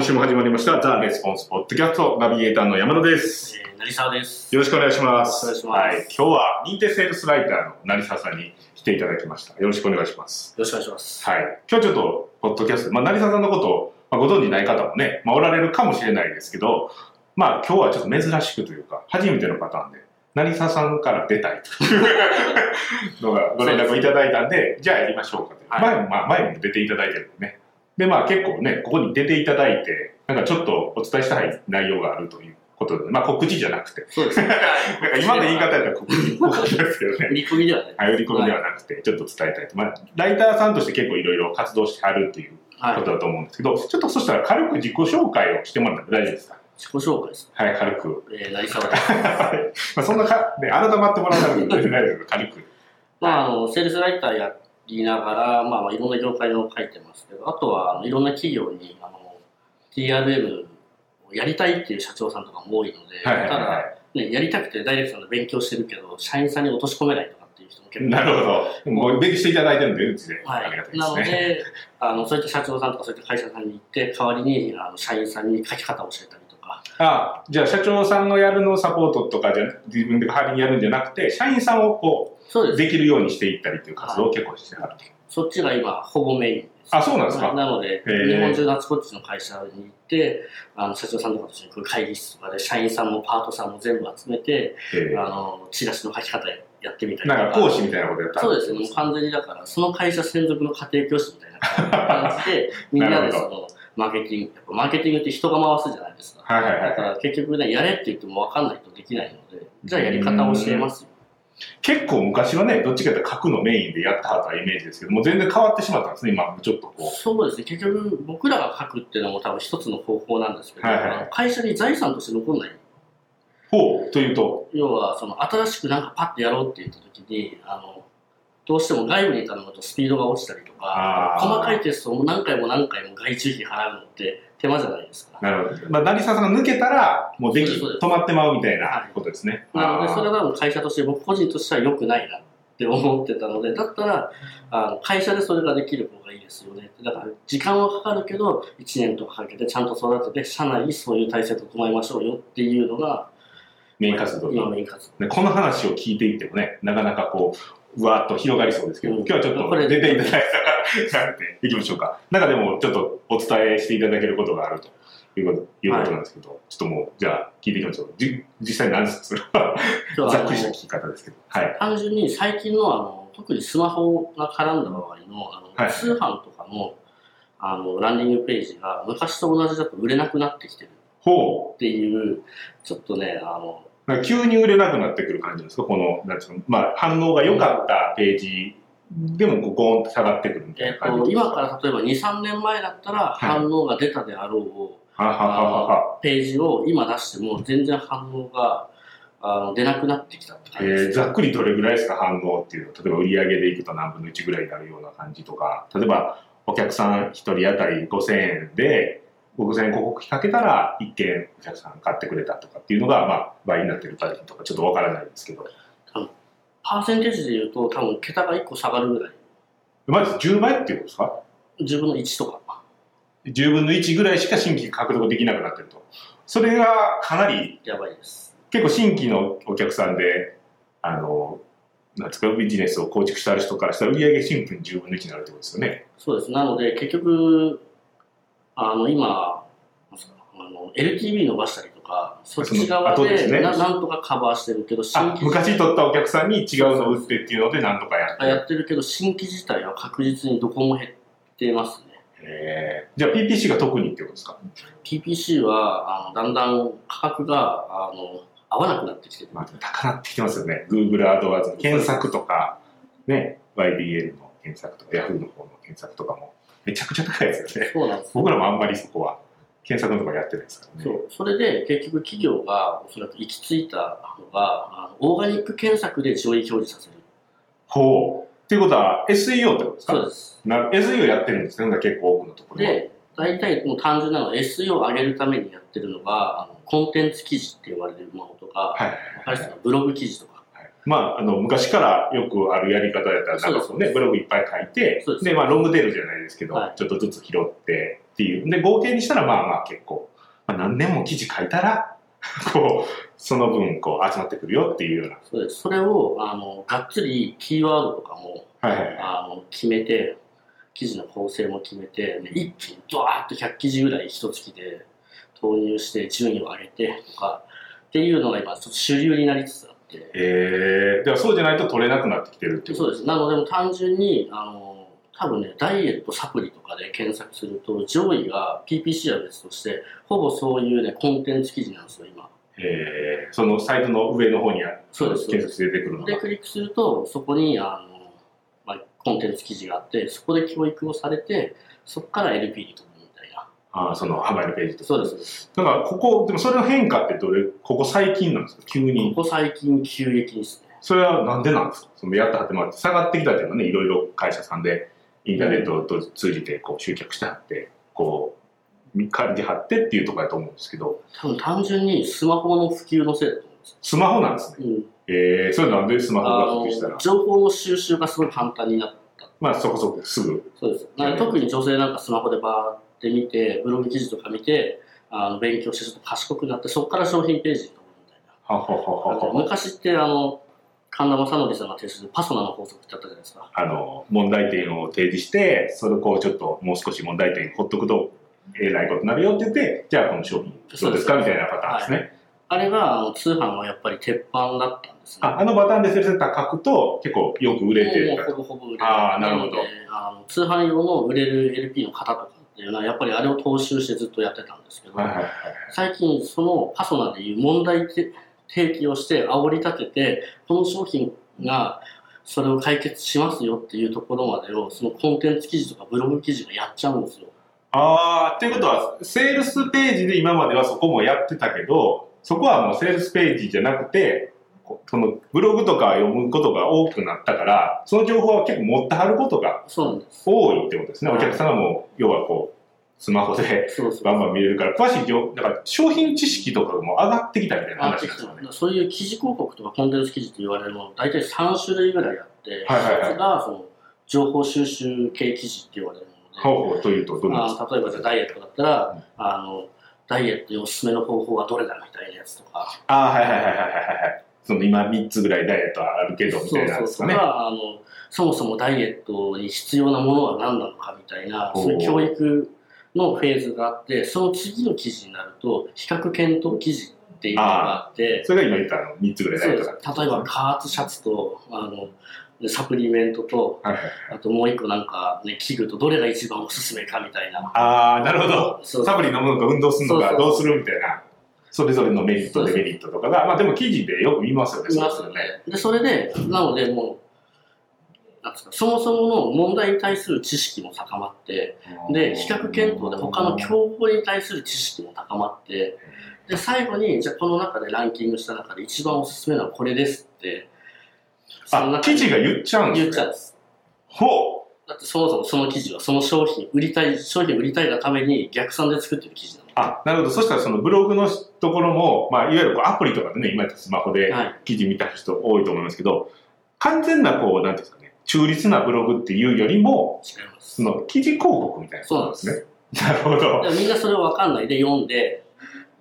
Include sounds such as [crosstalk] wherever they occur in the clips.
今週も始まりました、ザ・レスポンスポッドキャストナビゲーターの山田です。えー、成沢です。よろしくお願いします。よろしくお願いしますはい、今日は認定セールスライターの成沢さんに来ていただきました。よろしくお願いします。よろしくお願いします。はい。今日ちょっと、ポッドキャスト、まあ、成沢さんのことを、まあ、ご存知ない方もね、まあ、おられるかもしれないですけど、まあ、今日はちょっと珍しくというか、初めてのパターンで、成沢さんから出たいというのがご連絡をいただいたんで、じゃあやりましょうかと。はい前も、まあ、前も出ていただいてるんでね。で、まあ結構ね、ここに出ていただいて、なんかちょっとお伝えしたい内容があるということで、まあ告知じゃなくて、そうですね。[laughs] なんか今の言い方やったら告知っぽかったですけどね。[laughs] 売り込みではね。はい、売り込みではなくて、ちょっと伝えたいと。まあ、ライターさんとして結構いろいろ活動してはるっていうはい。ことだと思うんですけど、ちょっとそしたら軽く自己紹介をしてもらっても大丈夫ですか？自己紹介です。はい、軽く。えー、成沢です。[laughs] まあそんなか、ね、改まってもらわなくても全然大丈夫です軽く。まあ、あの、セールスライターやりながら、まあ、まあいろんな業界の書いてますけど、あとは、あのいろんな企業に、あの、TRM をやりたいっていう社長さんとかも多いので、ただ、ね、やりたくてダイレクトの勉強してるけど、社員さんに落とし込めないとかっていう人も結構なるほど。もう勉強していただいてるんで、うちで。はいありがたいなのですね。で、あのそういった社長さんとかそういった会社さんに行って、代わりにあの社員さんに書き方を教えたりとか、あじゃあ社長さんのやるのをサポートとかじゃ自分で代わりにやるんじゃなくて、社員さんをこうです。できるようにしていったりっていう活動を結構してはる。そっちが今、ほぼメインです。あ、そうなんですかなので、日本中のあちこちの会社に行って、あの社長さんとかと一緒に会議室とかで、社員さんもパートさんも全部集めて、えあのチラシの書き方やってみたりとか。なんか講師みたいなことやったそうですね、もう完全にだから、その会社専属の家庭教師みたいな感じで、[laughs] みんなでその、マーケティング、やっぱマーケティングって人が回すじゃないですか。はいはいはいだから結局ね、やれって言っても分かんないとできないので、じゃあやり方を教えますよ。結構昔はね、どっちかというと書くのメインでやってはったイメージですけども、全然変わってしまったんですね、今、ちょっとこそうですね、結局僕らが書くっていうのも多分一つの方法なんですけど、はいはい会社に財産として残んない。う。ほう、というと、要は、その新しくなんかパッてやろうって言った時に、あの、どうしても外部に頼むとスピードが落ちたりとか、細かいテストを何回も何回も外注費払うのって手間じゃないですか。なるほど。まあ、成沢さんが抜けたら、もうでき、止まってまうみたいなことですね。なので、それは会社として、僕個人としては良くないなって思ってたので、だったら、あの会社でそれができる方がいいですよね。だから、時間はかかるけど、1年とかかけてちゃんと育てて、社内にそういう体制を整えましょうよっていうのが、メイン活動今メイン活動。ねこの話を聞いていってもね、なかなかこう、うわーっと広がりそうですけど、うん今日はちょっことれ出ていただいたから、やっていきましょうか。なんかでも、ちょっとお伝えしていただけることがあるというこということなんですけど、ちょっともう、じゃあ聞いていきましょう。じ実際何ですか今日はざっくりした聞き方ですけど。はい。単純に最近のあの特にスマホが絡んだ場合のあの、はい通販とかのあのランディングページが昔と同じだと売れなくなってきてるほっていうちょっとねあの急に売れなくなってくる感じですか？この、なんですか、まあ、反応が良かったページでも、こうゴーンと下がってくるみたいな感じですと今から例えば23年前だったらい。反応が出たであろう、ははははは。ページを今出しても全然反応があの出なくなってきたってえ感じです、ー、ざっくりどれぐらいですか？反応っていうの。例えば売り上げでいくと何分の1ぐらいになるような感じとか。例えばお客さん1人当たり5000円で5000円広告費かけたら1件お客さん買ってくれたとかっていうのが、まあ、倍になってるかとかちょっとわからないんですけど。パーセンテージで言うと多分桁が1個下がるぐらい。まず10倍っていうことですか？10分の1とか。10分の1ぐらいしか新規獲得できなくなってると。それがかなりやばいです。結構新規のお客さんであのなんですかビジネスを構築してある人からしたら売上シンプルに10分の1になるってことですよね。そうです。なので、結局、あの、今、あの LTV 伸ばしたりとか、そっち側でその後ですね。ななんとかカバーしてるけど、新あ規昔取ったお客さんに違うのを売ってっていうのでなんとかやってやってるけど、新規自体は確実にどこも減ってますね。じゃあ PPC が特にってことですか、PPC は、あのだんだん価格が、あの、合わなくなってきてる。まあ、高なってきてますよね。Google アドワーズの検索とかね YBL の検索とか Yahoo の方の検索とかもめちゃくちゃ高いですよね。そうなんですよ。僕らもあんまりそこは検索のとかやってないですからね。そう。それで結局企業がおそらく行き着いたのがあのオーガニック検索で上位表示させる。ほう。っていうことは SEO ってことですか？そうです。な SEO やってるんですね。結構多くのところはで大体もう単純なのは SEO を上げるためにやってるのがあのコンテンツ記事って言われるものとか、はい。わかりますか？ブログ記事とかまあ、あの昔からよくあるやり方やったらなんかこう、ね、そうですブログいっぱい書いてでまあ、ロングテールじゃないですけど、はいちょっとずつ拾ってっていう。で、合計にしたらまあまあ結構、まあ、何年も記事書いたら、[laughs] こう、その分、こう、集まってくるよっていうような。そうです。それを、あの、がっつりキーワードとかも、はいはいはい。あの、決めて、記事の構成も決めて、で一気にドワーッと100記事ぐらい一月で投入して順位を上げてとか、っていうのが今ちょっと主流になりつつあって、えー、ではそうじゃないと取れなくなってきてるっていうそうです。なので、単純に、あの、多分ね、ダイエットサプリとかで検索すると、上位が PPC は別として、ほぼそういうね、コンテンツ記事なんですよ、今。えー、そのサイトの上の方にあそうです検索出てくるので、が。クリックすると、そこに、あの、まあ、コンテンツ記事があって、そこで教育をされて、そこから LP に飛。あーその販売のページとか。そうです。だから、ここ、でもそれの変化ってどれ、ここ最近なんですか？急に。ここ最近急激ですね。それはなんでなんですか？そのやったはってもらって下がってきたっていうのはね、いろいろ会社さんでインターネットを通じてこう集客してはって、こう、借りてはってっていうところだと思うんですけど、多分単純にスマホの普及のせいだと思うんですよ。スマホなんですね。うん、えー、それなんでスマホあが普及したらの、情報の収集がすごい簡単になった。まあそこそこすぐ。そうです。特に女性なんかスマホでバーって見て、ブログ記事とか見て、あの勉強してちょっと賢くなって、そこから商品ページに飛ぶみたいな。ははははは昔ってあの神田正則さんが提出するパソナの法則ってあったじゃないですか。あの、問題点を提示して、それをこうちょっともう少し問題点ほっとくと、えらいことになるよって言って、じゃあこの商品どうですかみたいなパターンですね。あれがあの通販はやっぱり鉄板だったんですね。ああのパターンでセールセンター書くと結構よく売れてもうたほぼほぼ売れる。あーなるほどあの通販用の売れる LP の型とかっていうのはやっぱりあれを踏襲してずっとやってたんですけど。最近そのパソナでいう問題提起をして煽り立てて、この商品がそれを解決しますよっていうところまでをそのコンテンツ記事とかブログ記事がやっちゃうんですよ。ああ、っていうことは、セールスページで今まではそこもやってたけど、そこはもうセールスページじゃなくて、こそのブログとか読むことが多くなったから、その情報は結構持ってはることが。多いってことですね。はいお客さんがもう、要はこう、スマホで。バンバン見れるから、詳しい情だから商品知識とかも上がってきたみたいなあ話なんですよね。そういう記事広告とかコンテンツ記事と言われるもの大体3種類ぐらいあって、はいはいはいがその情報収集系記事って言われるもので、というと、どうですかあ例えばじゃあダイエットだったら、あのダイエットにおすすめの方法はどれだみたいなやつとか、あはいはいはいはいはい。その今3つぐらいダイエットあるけど、みたいなやつそうそうかね。あのそもそもダイエットに必要なものは何なのかみたいな、そういう教育のフェーズがあって、その次の記事になると、比較検討記事っていうのがあって、それが今言ったあの3つぐらいダそうでイエットす例えば加圧シャツとあのサプリメントとはいはい。あともう一個なんか、ね、器具とどれが一番おすすめかみたいなああ、なるほど。そうサプリ飲むのか運動するのかそうそうどうするみたいな。それぞれのメリット、デメリットとかが、まあでも記事でよく見ますよね。いますよねでそれでなのでもうなんですかそもそもの問題に対する知識も高まってで比較検討で他の競合に対する知識も高まってで最後にじゃあこの中でランキングした中で一番おすすめなのはこれですってあ、記事が言っちゃうんですね。言っちゃうんですほう。だってそもそもその記事はその商品売りたい商品売りたいがために逆算で作ってる記事あ、なるほど。そしたらそのブログのところも、まあいわゆるこうアプリとかでね、今やスマホではい記事見た人多いと思いますけど、完全なこう、なんていうんですかね、中立なブログっていうよりも、違いますその記事広告みたいなことなんですね。なるほど。みんなそれを分かんないで読んで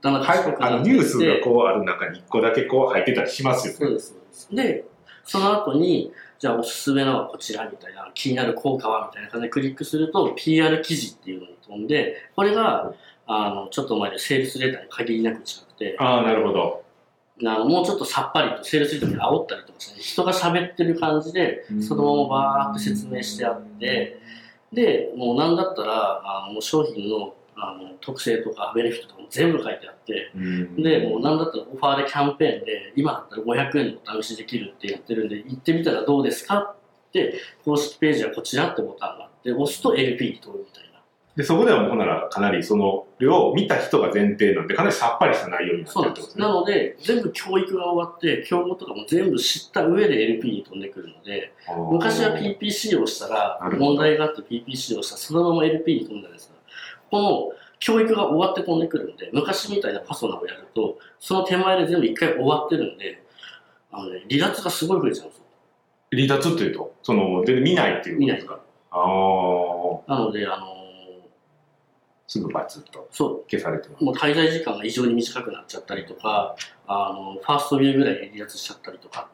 だんだんはいあのニュースがこうある中に1個だけこう入ってたりしますよね。そうですそうですでその後にじゃあおすすめのはこちらみたいな気になる効果はみたいな感じでクリックすると PR 記事っていうのに飛んでこれがあのちょっと前でセールスレターに限りなく近くてああ、なるほど。あのもうちょっとさっぱりとセールスレターに煽ったりとかして人が喋ってる感じでうんそのままバーって説明してあってでもうなんだったらあのもう商品のあの特性とかベネフィットとかも全部書いてあってで、もうなんだったらオファーでキャンペーンで、今だったら500円でお試しできるってやってるんで、行ってみたらどうですかって、公式ページはこちらってボタンがあって、押すと LP に通るみたいな。で、そこではほんならかなりその量を見た人が前提なんで、かなりさっぱりした内容になってそうなんです。るってことですね。なので、全部教育が終わって、競合とかも全部知った上で LP に飛んでくるので、昔は PPC をしたら問題があって PPC をしたら、そのまま LP に飛んだんですが、この教育が終わって飛んでくるんで、昔みたいなパソナをやると、その手前で全部一回終わってるんで、あのね、離脱がすごい増えちゃうんですよ。離脱っていうと、その、全然見ないっていうことですか？ああ。なので、あのすぐバツッとそう消されてます。もう滞在時間が異常に短くなっちゃったりとか、あの、ファーストビューぐらいで離脱しちゃったりとか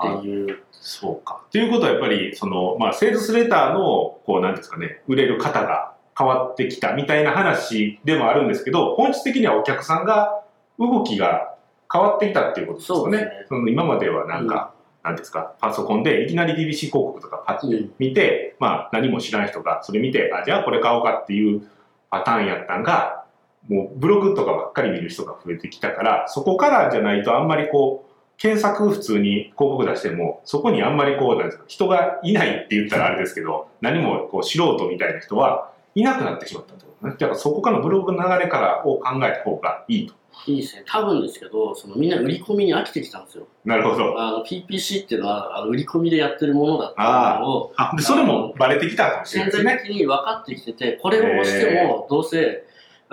っていう。そうか。ということはやっぱり、その、まあ、セールスレターの、こう、なんですかね、売れる方が変わってきたみたいな話でもあるんですけど、本質的にはお客さんが、動きが変わってきたっていうことですよね。そねその今まではなんか、なんですか、パソコンでいきなり DBC 広告とかパッて見て、まあ、何も知らん人がそれ見て、あ、じゃあこれ買おうかっていうパターンやったんが、もうブログとかばっかり見る人が増えてきたから、そこからじゃないとあんまりこう、検索普通に広告出しても、そこにあんまりこう、なんですか、人がいないって言ったらあれですけど、何もこう素人みたいな人はいなくなってしまったってことね。だからそこからのブログの流れからを考えた方がいいと。いいですね。多分ですけど、そのみんな売り込みに飽きてきたんですよ。なるほど。あの、PPC っていうのは、あの売り込みでやってるものだっていうのを、あ、でそれもバレてきたかもしれない潜ですね。在的に分かってきてて、これを押しても、どうせ、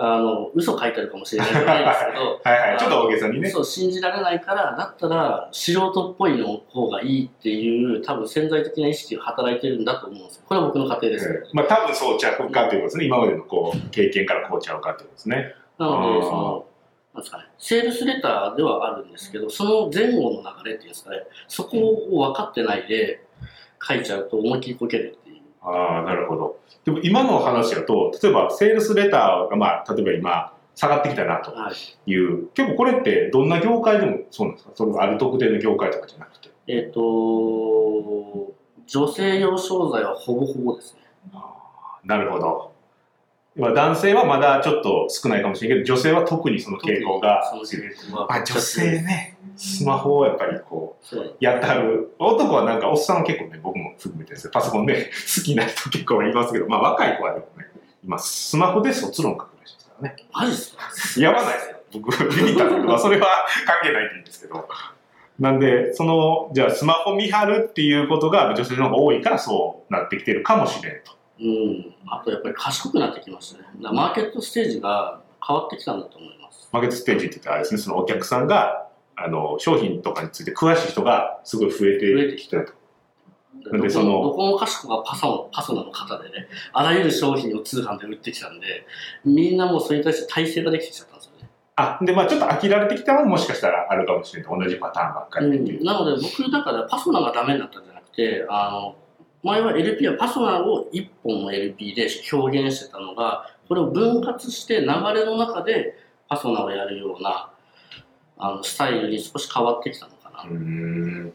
あの、嘘書いてあるかもしれないじゃないですけど、[laughs] はいはい。ちょっと大げさにね。そう、信じられないから、だったら、素人っぽいの方がいいっていう、多分潜在的な意識が働いてるんだと思うんですよ。これは僕の家庭ですけど、ええまあ多分そうちゃうかということですね。今までのこう経験からこうちゃうかということですね。なので、その、なんですかね、セールスレターではあるんですけど、その前後の流れっていうんですかね、そこを分かってないで書いちゃうと思いっきりこけるっていう。ああ、なるほど。でも今の話だと、例えばセールスレターがまあ例えば今下がってきたなとはい。いう、結構これってどんな業界でもそうなんですか？そのある特定の業界とかじゃなくて。えっ、と、女性用商材はほぼほぼですね。なるほど。要は男性はまだちょっと少ないかもしれないけど、女性は特にその傾向が特にその傾向があ、女性ね、スマホをやっぱりこう、やってはる。男はなんか、おっさんは結構ね、僕も含めてですよ。パソコンで [laughs] 好きな人結構いますけど、まあ若い子はでもね、今、スマホで卒論書くらしいですからね。マジですか？やばないですよ。僕、ビビったんですけど、まあそれは関係ないいんですけど。なんで、その、じゃあスマホ見張るっていうことが女性の方が多いからそうなってきてるかもしれんと。うん。あとやっぱり賢くなってきましたね。マーケットステージが変わってきたんだと思います。マーケットステージって言ったらあれですね、そのお客さんが、あの、商品とかについて詳しい人がすごい増えてきてると。なんでどそのこどこもかしこがパソのパソナの方でね、あらゆる商品を通販で売ってきたんで、みんなもうそれに対して体制ができてきちゃったんですよね。あ、で、まあちょっと飽きられてきたのももしかしたらあるかもしれない。同じパターンばっかりう。なので僕だからパソナがダメになったんじゃなくて、あの、前は LP はパソナを1本の LP で表現してたのが、これを分割して流れの中でパソナをやるようなあのスタイルに少し変わってきたのかな。うーん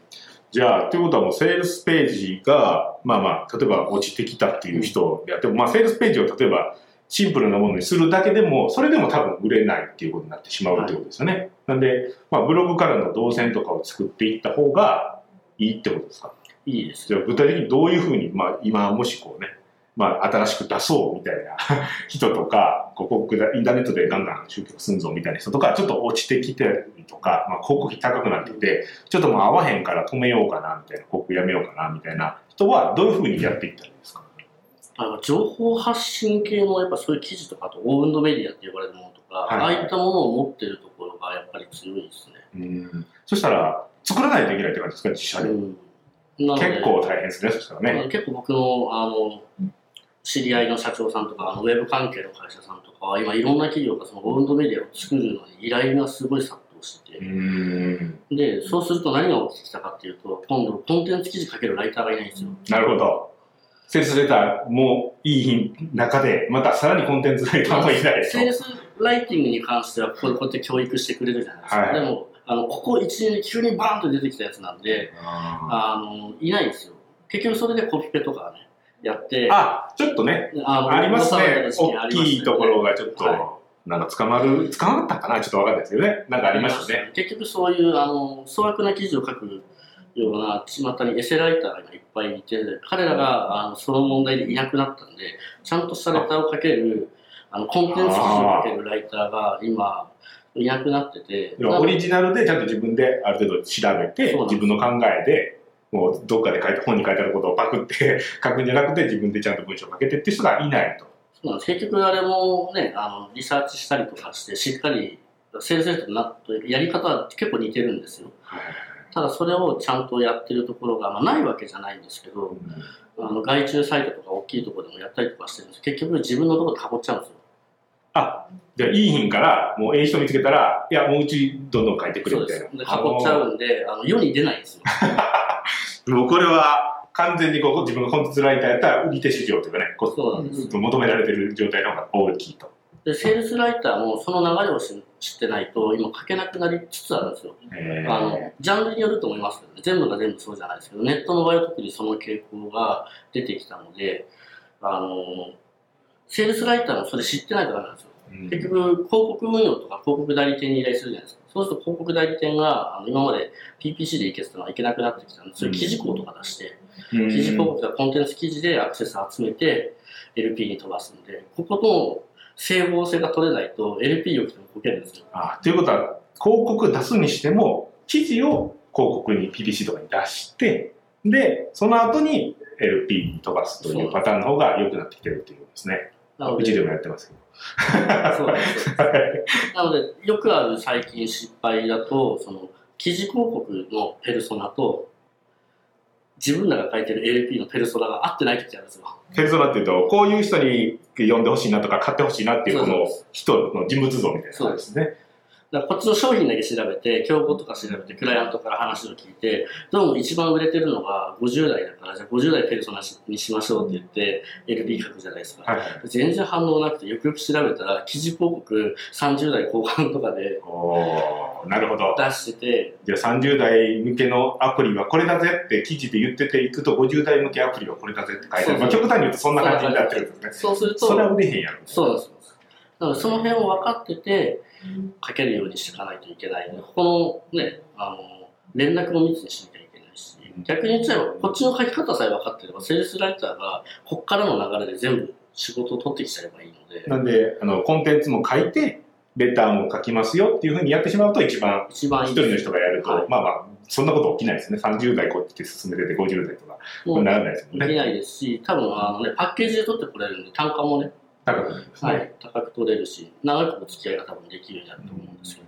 じゃあ、ということはもうセールスページが、まあまあ、例えば落ちてきたっていう人であっても、まあセールスページを例えばシンプルなものにするだけでも、それでも多分売れないっていうことになってしまうってことですよね。なんで、まあブログからの動線とかを作っていった方がいいってことですか？いいですじゃあ具体的にどういうふうに、まあ今もしこうね、まあ新しく出そうみたいな [laughs] 人とか、こう広告インターネットでガンガン集客すんぞみたいな人とか、ちょっと落ちてきてるとか、まあ広告費高くなってきて、ちょっともう合わへんから止めようかなみたいな、広告やめようかなみたいな人はどういうふうにやっていったらいいですか？あの情報発信系のやっぱそういう記事とかあとオウンドメディアって呼ばれるものとか、はいああいったものを持ってるところがやっぱり強いですね。うん。そしたら、作らないといけないって感じですか、自社で？うん結構大変ですね、そしたらね。結構僕のあの知り合いの社長さんとかあのウェブ関係の会社さんとかは今いろんな企業がそのオウンドメディアを作るのに依頼がすごい殺到して。てでそうすると何が起きてきたかっていうと今度コンテンツ記事書けるライターがいないんですよなるほど。セールスレターもいい中で、またさらにコンテンツライターもいないと。セールスライティングに関してはこうやって教育してくれるじゃないですか、はいでもあのここ1年で急にバーンと出てきたやつなんでああのいないんですよ。結局それでコピペとかねやって。あ、ちょっとね、あのありますね。大大きいところがちょっと、はなんか捕まる、捕まったかな？ちょっとわかんないですけどね。なんかありましたね。結局そういうあの粗悪な記事を書くような巷にエセライターがいっぱいいて彼らがあのその問題でいなくなったんでちゃんとしたレターを書けるあのコンテンツ記事を書けるライターが今いなくなってて。オリジナルでちゃんと自分である程度調べて自分の考えでもうどっかで書いて本に書いてあることをパクって [laughs] 書くんじゃなくて自分でちゃんと文章を書けてっていう人がいないと。結局あれもねあのリサーチしたりとかしてしっかりセールスレートなやり方は結構似てるんですよ。ただそれをちゃんとやってるところが、まあ、ないわけじゃないんですけどあの外注サイトとか大きいところでもやったりとかしてるんです結局自分のところで囲っちゃうんですよあ、じゃあいい品から、もうええ人見つけたら、いや、もううちどんどん書いてくれそうでみたいな。。すで、囲っちゃうんで、あの世に出ないんですよ。[laughs] もうこれは完全にこう自分がコンテンツライターやったら売り手市場というかね、こそうなんです。求められてる状態の方が大きいと。で、セールスライターもその流れを知知ってないと、今書けなくなりつつあるんですよ。えあの、ジャンルによると思いますけどね、全部が全部そうじゃないですけど、ネットの場合は特にその傾向が出てきたので、あの、セールスライターもそれ知ってないとダメなんですよ。うん結局、広告運用とか広告代理店に依頼するじゃないですか。そうすると広告代理店が、あの今まで PPC でいけてたのはいけなくなってきたので、そういう記事項とか出して、うん記事広告とかコンテンツ記事でアクセス集めて LP に飛ばすんで、ここと整合性が取れないと LP よくてもこけるんですよ。あということは、広告出すにしても、記事を広告に PPC とかに出して、で、その後に LP に飛ばすというパターンの方が良くなってきてるっていうことですね。なので、うちでもやってますけど。そうなんですよなので、よくある最近失敗だと、その、記事広告のペルソナと、自分らが書いてる LP のペルソナが合ってない時あるんですよ。ペルソナっていうと、こういう人に読んでほしいなとか買ってほしいなっていうこのそうそう人の人物像みたいな感じですね。だからこっちの商品だけ調べて、競合とか調べて、クライアントから話を聞いて、どうも一番売れてるのが50代だから、じゃあ50代ペルソナにしましょうって言って、LP 書くじゃないですか。はいはい。全然反応なくて、よくよく調べたら、記事広告30代後半とかでおーなるほど。出してて、じゃあ30代向けのアプリはこれだぜって記事で言ってていくと50代向けアプリはこれだぜって書いてある。まあ、極端に言うとそんな感じになってるんですね。そうすると、それは売れへんやろ。そうですよ。なので、その辺を分かってて、書けるようにしていかないといけないので、ここのね、あの、連絡も密にしなきゃいけないし、逆に言っちゃえば、こっちの書き方さえ分かってれば、セールスライターが、こっからの流れで全部仕事を取ってきちゃえばいいので、なんで、あの、コンテンツも書いて、レターも書きますよっていうふうにやってしまうと一番一番人の。人がやると、はいまあまあ、そんなこと起きないですね。30代こっちで進めてて50代とか、もうならないですもんね。できないですし、多分あのね、パッケージで取ってこれるんで、単価もね、高くなるんですね。はい、高く取れるし、長くお付き合いが多分できるようになると思うんですけど、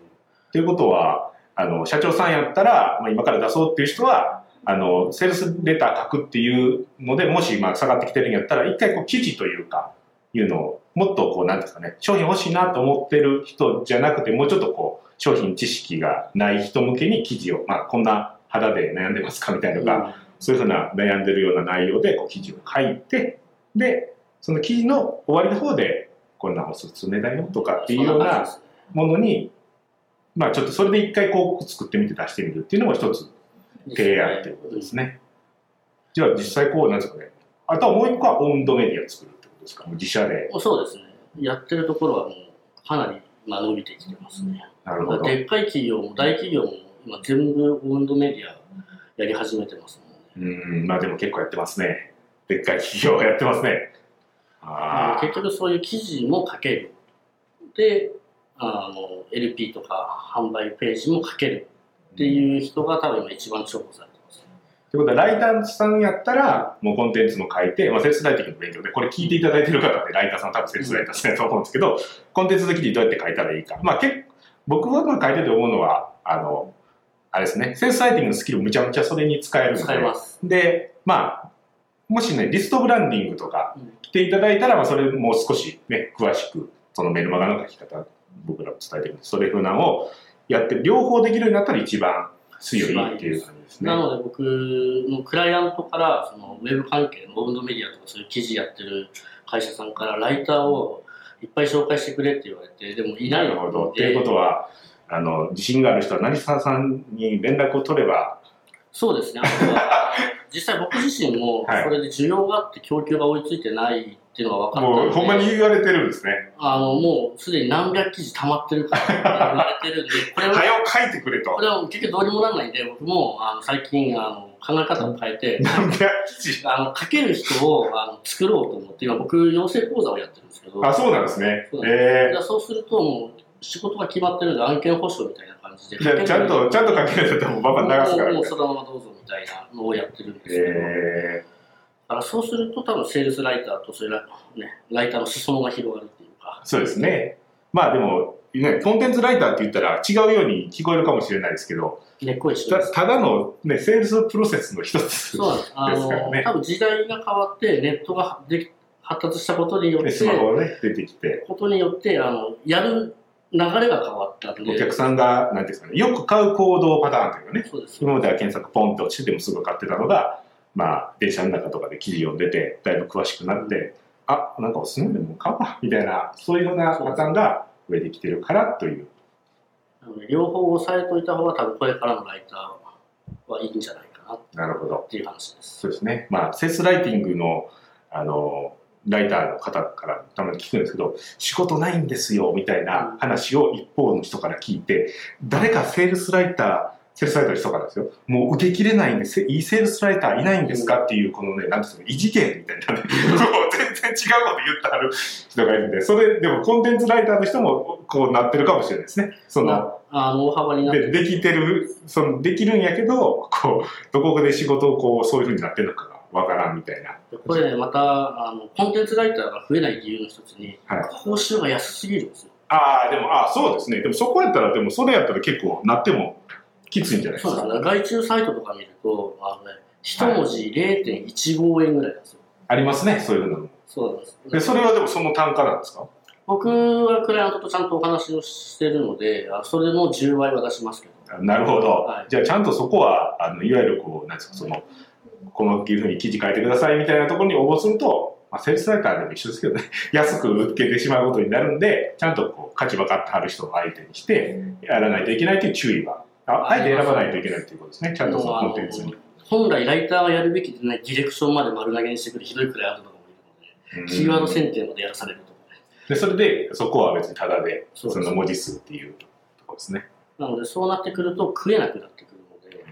ということは、あの、社長さんやったら、まあ、今から出そうっていう人は、あの、セールスレター書くっていうので、もし、まあ、下がってきてるんやったら、一回、こう、記事というか、いうのを、もっと、こう、なんですかね、商品欲しいなと思ってる人じゃなくて、もうちょっと、こう、商品知識がない人向けに記事を、まあ、こんな肌で悩んでますかみたいなのが、そういうふうな悩んでるような内容で、こう、記事を書いて、で、その記事の終わりの方で、こんなおすすめだよとかっていうようなものに、まあちょっとそれで一回広告作ってみて出してみるっていうのも一つ提案ということですね。じゃあ実際こうなんですかね。あとはもう一個はオウンドメディア作るってことですか？もう自社で。そうですね。やってるところはもうかなり今伸びてきてますね。なるほど。でっかい企業も大企業も今全部オウンドメディアやり始めてますもんね。うん、まあでも結構やってますね。でっかい企業がやってますね。ああ。結局そういう記事も書ける。で、あの、LP とか販売ページも書けるっていう人が多分今一番重宝されてます。ということは、ライターさんやったら、もうコンテンツも書いて、まあ、セールスライティングの勉強で、これ聞いていただいてる方って、ライターさん多分セールスライターさんやと思うんですけど、コンテンツの記事どうやって書いたらいいか。まあ、結僕が書いてて思うのは、あの、あれですね、セールスライティングのスキルむちゃむちゃそれに使えるので。で、まあ、もしね、リストブランディングとかうん来ていただいたら、まあ、それもう少しね、詳しく、そのメルマガの書き方、僕らも伝えてるんで、それ風なのをやって、両方できるようになったら一番強いっていう感じですね。なので僕のクライアントからそのウェブ関係のオウンドメディアとかそういう記事やってる会社さんからライターをいっぱい紹介してくれって言われてでもいなないるほど。のっていうでことは、あの、自信がある人は成沢さんに連絡を取れば、そうですねあとは [laughs] 実際僕自身もはいそれで需要があって供給が追いついてないっていうのが分かったのでもうほんまに言われてるんですね。あのもうすでに何百記事溜まってるから言われてるんで [laughs] これは早を書いてくれとこ。れは結局どうにもならないんで僕もあの最近あの考え方を変えて何百記事？あの書ける人をあの作ろうと思って今僕養成講座をやってるんですけどあ、そうなんですねそう。えじゃあそうするともう仕事が決まってるんで案件保証みたいな感じでー、じゃあちゃんと、ちゃんと書けるんだったらもうバンバン流すからねもう。そのままどうぞみたいなのをやってるんですけど、えだからそうすると多分セールスライターとそれら、ね、ライターの裾野が広がるっていうかー、そうですね。まあでも、ね、コンテンツライターって言ったら違うように聞こえるかもしれないですけど、根っこ一緒です。たただの、ね、セールスプロセスの一つ。そうなんです。あの、ね多分時代が変わってネットができ発達したことによっで、て、スマホがね、出てきて、ことによって、あの、やる流れが変わったんで。お客さんが、なんていうんですかね、よく買う行動パターンというかね、そうです。今までは検索ポンって落ちててもすぐ買ってたのが、まあ、電車の中とかで記事読んでて、だいぶ詳しくなって、あ、なんかおすすめでも買おうか、みたいな、そういうふうなパターンが増えてきてるからという。なので両方押さえといた方が多分これからのライターはいいんじゃないかなっなるほど。ていう話です。そうですね。まあ、セスライティングの、あの、ライターの方からたまに聞くんですけど、仕事ないんですよ、みたいな話を一方の人から聞いて、誰かセールスライター、セールスライターの人からですよ、もう受けきれないんです、いいセールスライターいないんですか？っていう、このね、なんですか、異次元みたいなね、[laughs] 全然違うこと言ってある人がいるんで、それ、でもコンテンツライターの人もこうなってるかもしれないですね。その、なあの大幅になってで、できてる、その、できるんやけど、こう、どこで仕事をこう、そういうふうになってるのかがわからんみたいな。これね、またあのコンテンツライターが増えない理由の一つに、はい報酬が安すぎるんですよ。ああ、でも、ああ、そうですね。でもそこやったら、でもそれやったら結構なってもきついんじゃないですか。そうですね。外注サイトとか見ると、あのね、一文字0.15円ぐらいなんですよ。ありますね、そういうのも。そうなんです。で、それはでもその単価なんですか？僕はクライアントとちゃんとお話をしてるので、あそれの10倍は出しますけど。なるほど。はいじゃあ、ちゃんとそこは、あの、いわゆるこう、なんですか、その、このいうふうに記事書いてくださいみたいなところに応募すると、まあ、セールスライターでも一緒ですけどね、安く受けてしまうことになるんで、ちゃんとこう、価値分かってはる人を相手にして、やらないといけないという注意は、あえて選ばないといけないということですね。ちゃんとそのコンテンツに。本来ライターがやるべきでないディレクションまで丸投げにしてくるひどいクライアントとかもいるので、キーワード選定までやらされると。で、それで、そこは別にタダで、その文字数っていうところですね。なので、そうなってくると食えなくなってくるので、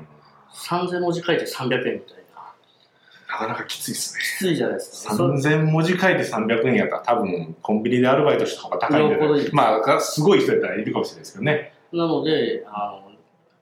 3000文字書いて300円みたいな。なかなかきついですね。きついじゃないですか。そ3000文字書いて300円やったら多分コンビニでアルバイトした方が高いんじゃないよっぽどいいまあがすごい人やったらいるかもしれないですけどねなのであの、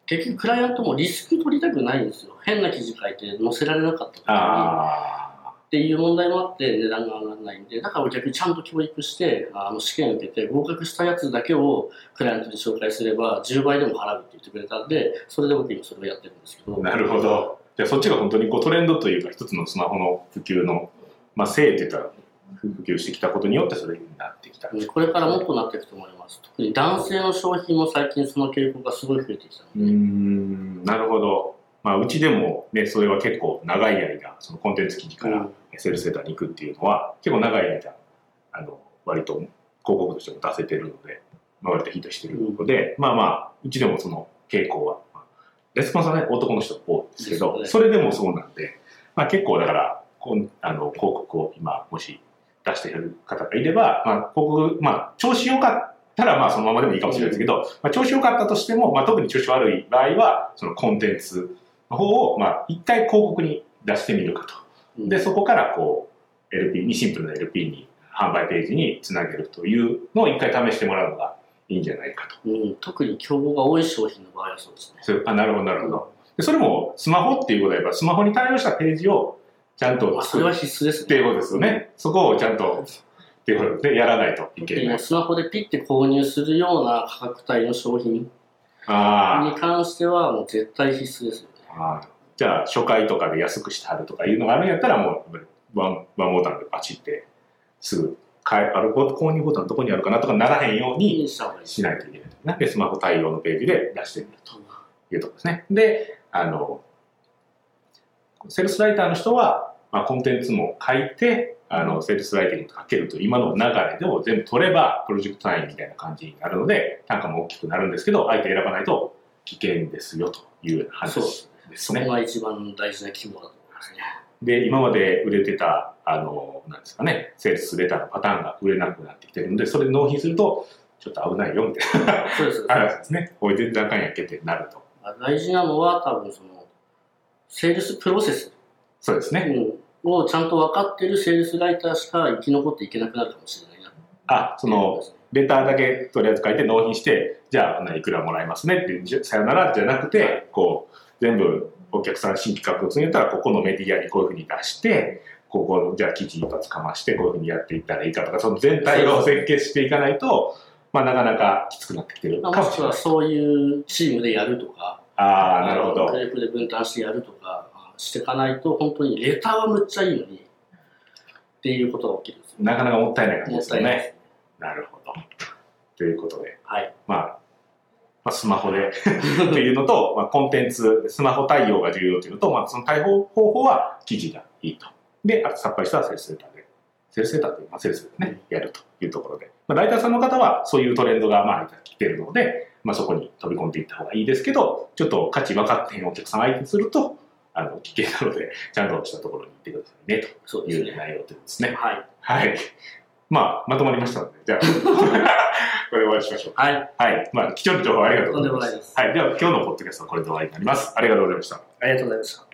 結局クライアントもリスク取りたくないんですよ。変な記事書いて載せられなかったあっていう問題もあって値段が上がらないんで、だから逆にちゃんと教育して、あの試験受けて合格したやつだけをクライアントに紹介すれば10倍でも払うって言ってくれたんで、それで僕今それをやってるんですけど。あなるほどじゃあそっちが本当にこうトレンドというか一つのスマホの普及のまあせいって言ったら普及してきたことによってそれになってきた。うん。これからもっとなっていくと思います。特に男性の消費も最近その傾向がすごい増えてきたので、んなるほど。まあうちでもねそれは結構長い間そのコンテンツ記事からうん。セールスセーターに行くっていうのは結構長い間あの割と広告としても出せてるので、まあ、割とヒットしてるので、まあまあうちでもその傾向は、まあレスポンスはね男の人が多いんですけどですそれでもそうなんで、まあ、結構だからこんあの広告を今もし出している方がいれば、まあ、広告、まあ、調子良かったらまあそのままでもいいかもしれないですけど、まあ、調子良かったとしても、まあ、特に調子悪い場合はそのコンテンツの方を、まあ、一回広告に出してみるかと。うんで、そこからこう、LP に、シンプルな LP に、販売ページにつなげるというのを一回試してもらうのがいいんじゃないかと。うん、特に競合が多い商品の場合はそうですね。あなるほど、なるほど。でそれもスマホっていうことであれば、スマホに対応したページをちゃんとまあ、それは必須ですね。っていうことですよね。そこをちゃんと、っていうことでやらないといけない。でスマホでピッて購入するような価格帯の商品にあ関してはもう絶対必須ですよね。ーあー。じゃあ、初回とかで安くしてはるとかいうのがあるんやったら、もう、ワン、ワンボタンでパチって、すぐ、買え、ある、購入ボタンどこにあるかなとかならへんように、にしないといけないと。なで、スマホ対応のページで出してみるというところですね。で、あの、セールスライターの人は、まあ、コンテンツも書いて、あの、セールスライティングとかけると今の流れでを全部取れば、プロジェクト単位みたいな感じになるので、単価も大きくなるんですけど、相手選ばないと危険ですよという話ですね。そこが一番大事な肝だと思いますね。で、今まで売れてた、あの、なんですかね、セールスレターのパターンが売れなくなってきてるので、それで納品すると、ちょっと危ないよみたいなそうです。[laughs] 話ですね。これ全然あかんやんけってなると。大事なのは多分その、セールスプロセス、そうですね。うん、をちゃんと分かってるセールスライターしか生き残っていけなくなるかもしれないなあ、その、レターだけとりあえず書いて納品して、じゃあ、いくらもらいますねってさよならじゃなくて、こう、全部お客さん新規獲得するんやったら、ここのメディアにこういうふうに出して、ここ、じゃあ記事一発かまして、こういうふうにやっていったらいいかとか、その全体を設計していかないと、まあ、なかなかきつくなってきてるかまあもしれない。はそういうチームでやるとか、ああ、なるほど。グループで分担してやるとかしていかないと、本当にレターはむっちゃいいのに、っていうことが起きるんですよ。なかなかもったいない感じですよもったいないでね。す。なるほど。ということで、はい。まあ、まあ、スマホでっていうのと、まあ、コンテンツ、スマホ対応が重要というのと、まあ、その対応方法は記事がいいと。で、あとさっぱりしたセールスセーターで、セールスセーターという、まあ、セールスでね、やるというところで、まあ、ライターさんの方はそういうトレンドがまあ来てるので、まあ、そこに飛び込んでいった方がいいですけど、ちょっと価値分かっているお客さん相手にすると、あの、危険なので、ちゃんとしたところに行ってくださいね、と。いう内容ということですね。はい。はい。まあ、まとまりましたので、じゃあ、[laughs] これで終わりにしましょう。はい。はい。まあ、貴重な情報ありがとうございます。とんでもないですはい。では、今日のポッドキャストはこれで終わりになります。ありがとうございました。ありがとうございました。